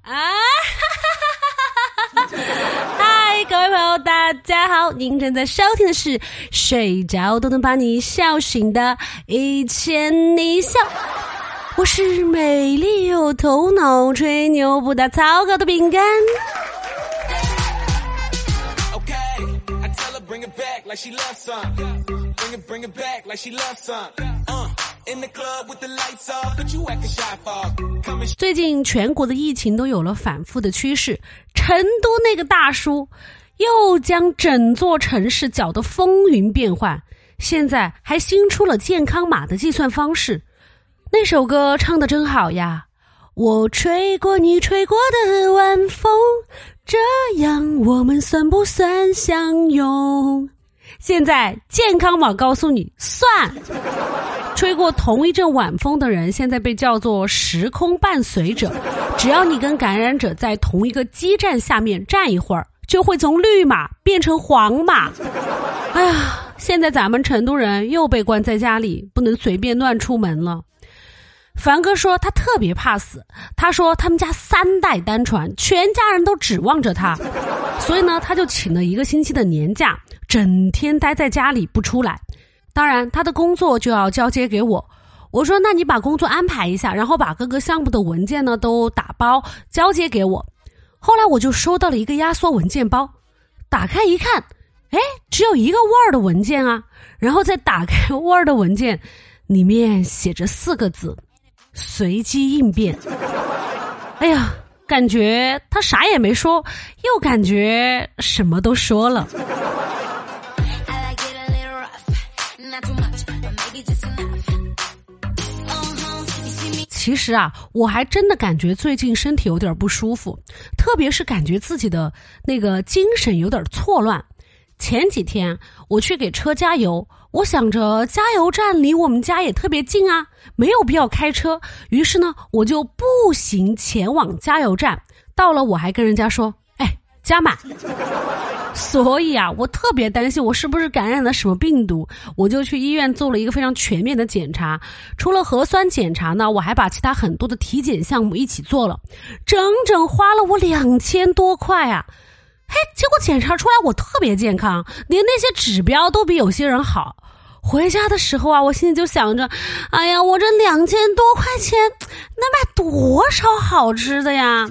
啊！嗨，各位朋友，大家好！您正在收听的是《睡着都能把你笑醒的一千你笑》，我是美丽又头脑、吹牛不打草稿的饼干。最近全国的疫情都有了反复的趋势，成都那个大叔又将整座城市搅得风云变幻，现在还新出了健康码的计算方式。那首歌唱的真好呀！我吹过你吹过的晚风，这样我们算不算相拥？现在健康码告诉你算。吹过同一阵晚风的人，现在被叫做时空伴随者。只要你跟感染者在同一个基站下面站一会儿，就会从绿码变成黄码。哎呀，现在咱们成都人又被关在家里，不能随便乱出门了。凡哥说他特别怕死，他说他们家三代单传，全家人都指望着他，所以呢，他就请了一个星期的年假，整天待在家里不出来。当然，他的工作就要交接给我。我说：“那你把工作安排一下，然后把各个项目的文件呢都打包交接给我。”后来我就收到了一个压缩文件包，打开一看，哎，只有一个 Word 文件啊。然后再打开 Word 文件，里面写着四个字：“随机应变。”哎呀，感觉他啥也没说，又感觉什么都说了。其实啊，我还真的感觉最近身体有点不舒服，特别是感觉自己的那个精神有点错乱。前几天我去给车加油，我想着加油站离我们家也特别近啊，没有必要开车。于是呢，我就步行前往加油站。到了，我还跟人家说：“哎，加满。”所以啊，我特别担心我是不是感染了什么病毒，我就去医院做了一个非常全面的检查。除了核酸检查呢，我还把其他很多的体检项目一起做了，整整花了我两千多块啊！嘿，结果检查出来我特别健康，连那些指标都比有些人好。回家的时候啊，我心里就想着，哎呀，我这两千多块钱能买多少好吃的呀？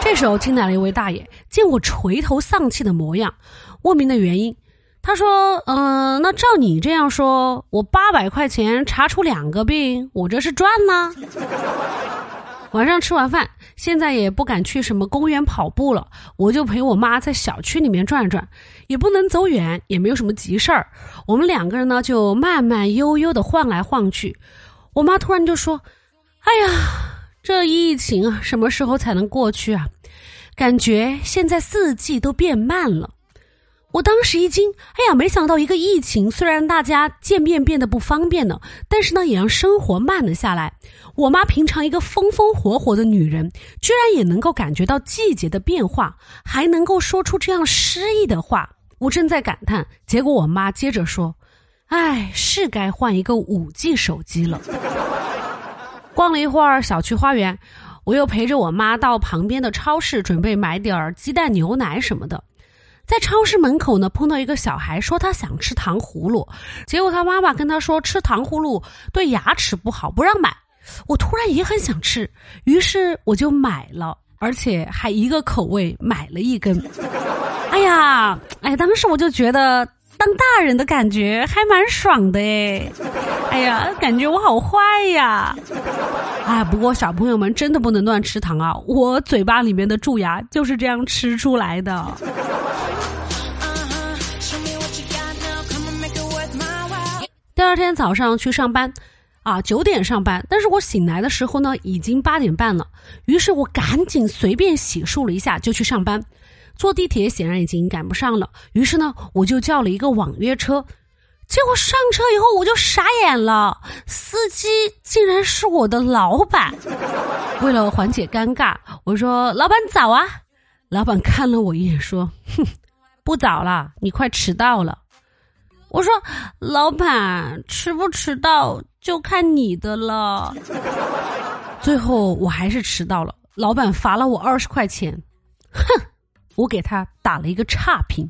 这时候进来了一位大爷，见我垂头丧气的模样，问明的原因。他说：“嗯，那照你这样说，我八百块钱查出两个病，我这是赚呢。”晚上吃完饭，现在也不敢去什么公园跑步了，我就陪我妈在小区里面转转，也不能走远，也没有什么急事儿。我们两个人呢，就慢慢悠悠的晃来晃去。我妈突然就说：“哎呀，这疫情啊，什么时候才能过去啊？感觉现在四季都变慢了。”我当时一惊，哎呀，没想到一个疫情虽然大家见面变得不方便了，但是呢，也让生活慢了下来。我妈平常一个风风火火的女人，居然也能够感觉到季节的变化，还能够说出这样诗意的话。我正在感叹，结果我妈接着说：“哎，是该换一个五 G 手机了。”逛了一会儿小区花园，我又陪着我妈到旁边的超市，准备买点儿鸡蛋、牛奶什么的。在超市门口呢，碰到一个小孩，说他想吃糖葫芦，结果他妈妈跟他说吃糖葫芦对牙齿不好，不让买。我突然也很想吃，于是我就买了，而且还一个口味买了一根。哎呀，哎，当时我就觉得当大人的感觉还蛮爽的哎，哎呀，感觉我好坏呀。哎，不过小朋友们真的不能乱吃糖啊，我嘴巴里面的蛀牙就是这样吃出来的。第二天早上去上班，啊，九点上班。但是我醒来的时候呢，已经八点半了。于是我赶紧随便洗漱了一下就去上班。坐地铁显然已经赶不上了，于是呢，我就叫了一个网约车。结果上车以后我就傻眼了，司机竟然是我的老板。为了缓解尴尬，我说：“老板早啊。”老板看了我一眼说：“哼，不早了，你快迟到了。”我说：“老板，迟不迟到就看你的了。”最后我还是迟到了。老板罚了我二十块钱，哼，我给他打了一个差评。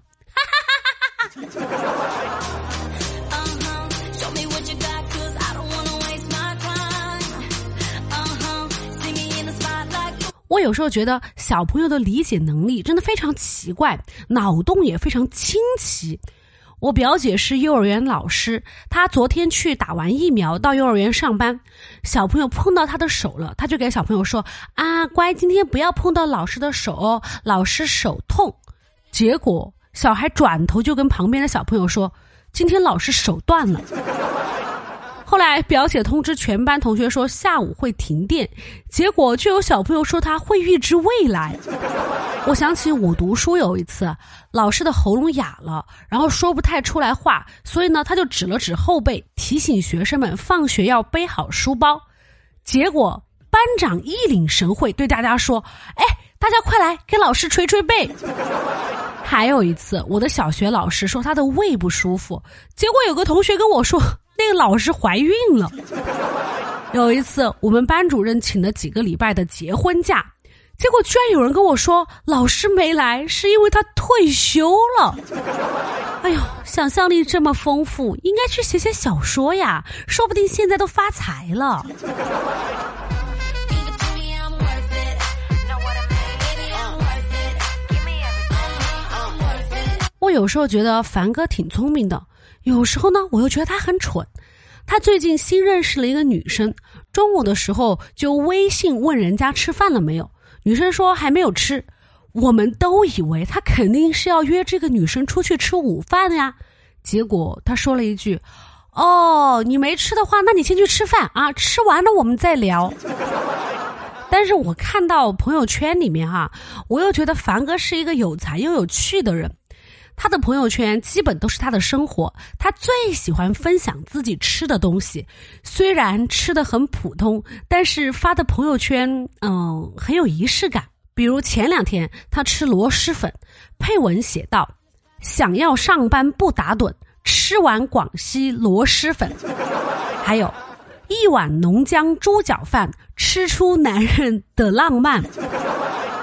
我有时候觉得小朋友的理解能力真的非常奇怪，脑洞也非常清奇。我表姐是幼儿园老师，她昨天去打完疫苗到幼儿园上班，小朋友碰到她的手了，她就给小朋友说：“啊，乖，今天不要碰到老师的手哦，老师手痛。”结果小孩转头就跟旁边的小朋友说：“今天老师手断了。”后来表姐通知全班同学说下午会停电，结果就有小朋友说他会预知未来。我想起我读书有一次，老师的喉咙哑了，然后说不太出来话，所以呢他就指了指后背，提醒学生们放学要背好书包。结果班长一领神会，对大家说：“哎，大家快来给老师捶捶背。”还有一次，我的小学老师说他的胃不舒服，结果有个同学跟我说。那个老师怀孕了。有一次，我们班主任请了几个礼拜的结婚假，结果居然有人跟我说，老师没来是因为他退休了。哎呦，想象力这么丰富，应该去写写小说呀，说不定现在都发财了。我有时候觉得凡哥挺聪明的。有时候呢，我又觉得他很蠢。他最近新认识了一个女生，中午的时候就微信问人家吃饭了没有。女生说还没有吃。我们都以为他肯定是要约这个女生出去吃午饭呀。结果他说了一句：“哦，你没吃的话，那你先去吃饭啊，吃完了我们再聊。”但是我看到朋友圈里面哈，我又觉得凡哥是一个有才又有趣的人。他的朋友圈基本都是他的生活，他最喜欢分享自己吃的东西。虽然吃的很普通，但是发的朋友圈，嗯，很有仪式感。比如前两天他吃螺蛳粉，配文写道：“想要上班不打盹，吃完广西螺蛳粉。”还有，一碗浓江猪脚饭，吃出男人的浪漫。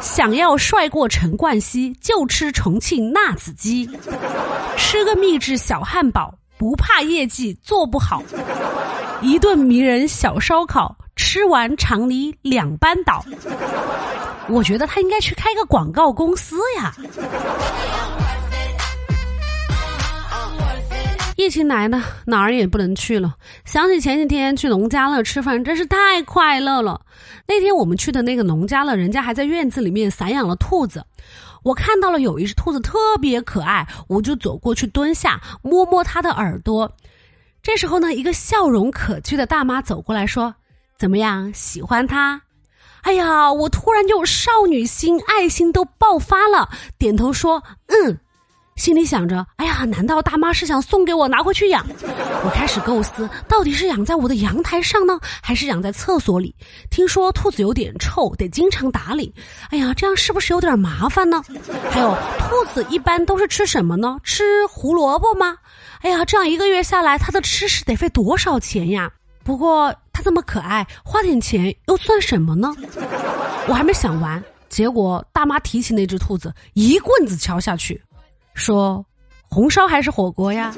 想要帅过陈冠希，就吃重庆辣子鸡，吃个秘制小汉堡，不怕业绩做不好，一顿迷人小烧烤，吃完厂里两班倒。我觉得他应该去开个广告公司呀。疫情来了，哪儿也不能去了。想起前几天去农家乐吃饭，真是太快乐了。那天我们去的那个农家乐，人家还在院子里面散养了兔子。我看到了有一只兔子特别可爱，我就走过去蹲下摸摸它的耳朵。这时候呢，一个笑容可掬的大妈走过来说：“怎么样，喜欢它？”哎呀，我突然就少女心、爱心都爆发了，点头说：“嗯。”心里想着，哎呀，难道大妈是想送给我拿回去养？我开始构思，到底是养在我的阳台上呢，还是养在厕所里？听说兔子有点臭，得经常打理。哎呀，这样是不是有点麻烦呢？还有，兔子一般都是吃什么呢？吃胡萝卜吗？哎呀，这样一个月下来，它的吃食得费多少钱呀？不过它这么可爱，花点钱又算什么呢？我还没想完，结果大妈提起那只兔子，一棍子敲下去。说，红烧还是火锅呀？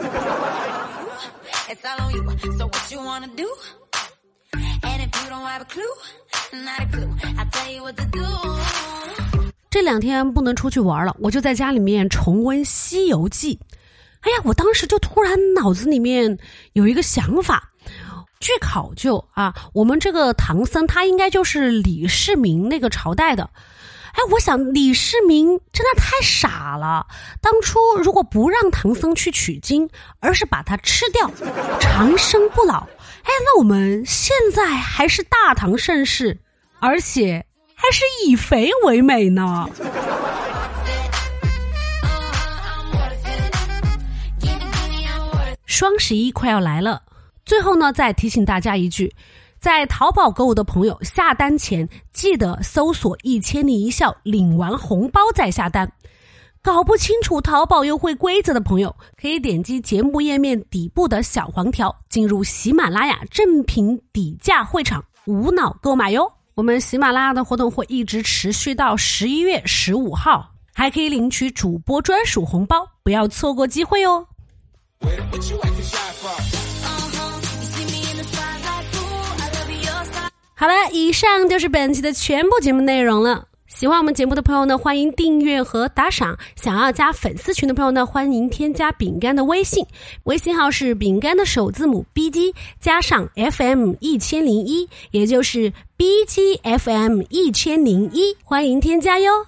这两天不能出去玩了，我就在家里面重温《西游记》。哎呀，我当时就突然脑子里面有一个想法。据考究啊，我们这个唐僧他应该就是李世民那个朝代的。哎，我想李世民真的太傻了。当初如果不让唐僧去取经，而是把他吃掉，长生不老，哎，那我们现在还是大唐盛世，而且还是以肥为美呢。双十一快要来了，最后呢，再提醒大家一句。在淘宝购物的朋友，下单前记得搜索“一千零一笑”，领完红包再下单。搞不清楚淘宝优惠规则的朋友，可以点击节目页面底部的小黄条，进入喜马拉雅正品底价会场，无脑购买哟。我们喜马拉雅的活动会一直持续到十一月十五号，还可以领取主播专属红包，不要错过机会哦。好了，以上就是本期的全部节目内容了。喜欢我们节目的朋友呢，欢迎订阅和打赏。想要加粉丝群的朋友呢，欢迎添加饼干的微信，微信号是饼干的首字母 B G 加上 F M 一千零一，也就是 B G F M 一千零一，欢迎添加哟。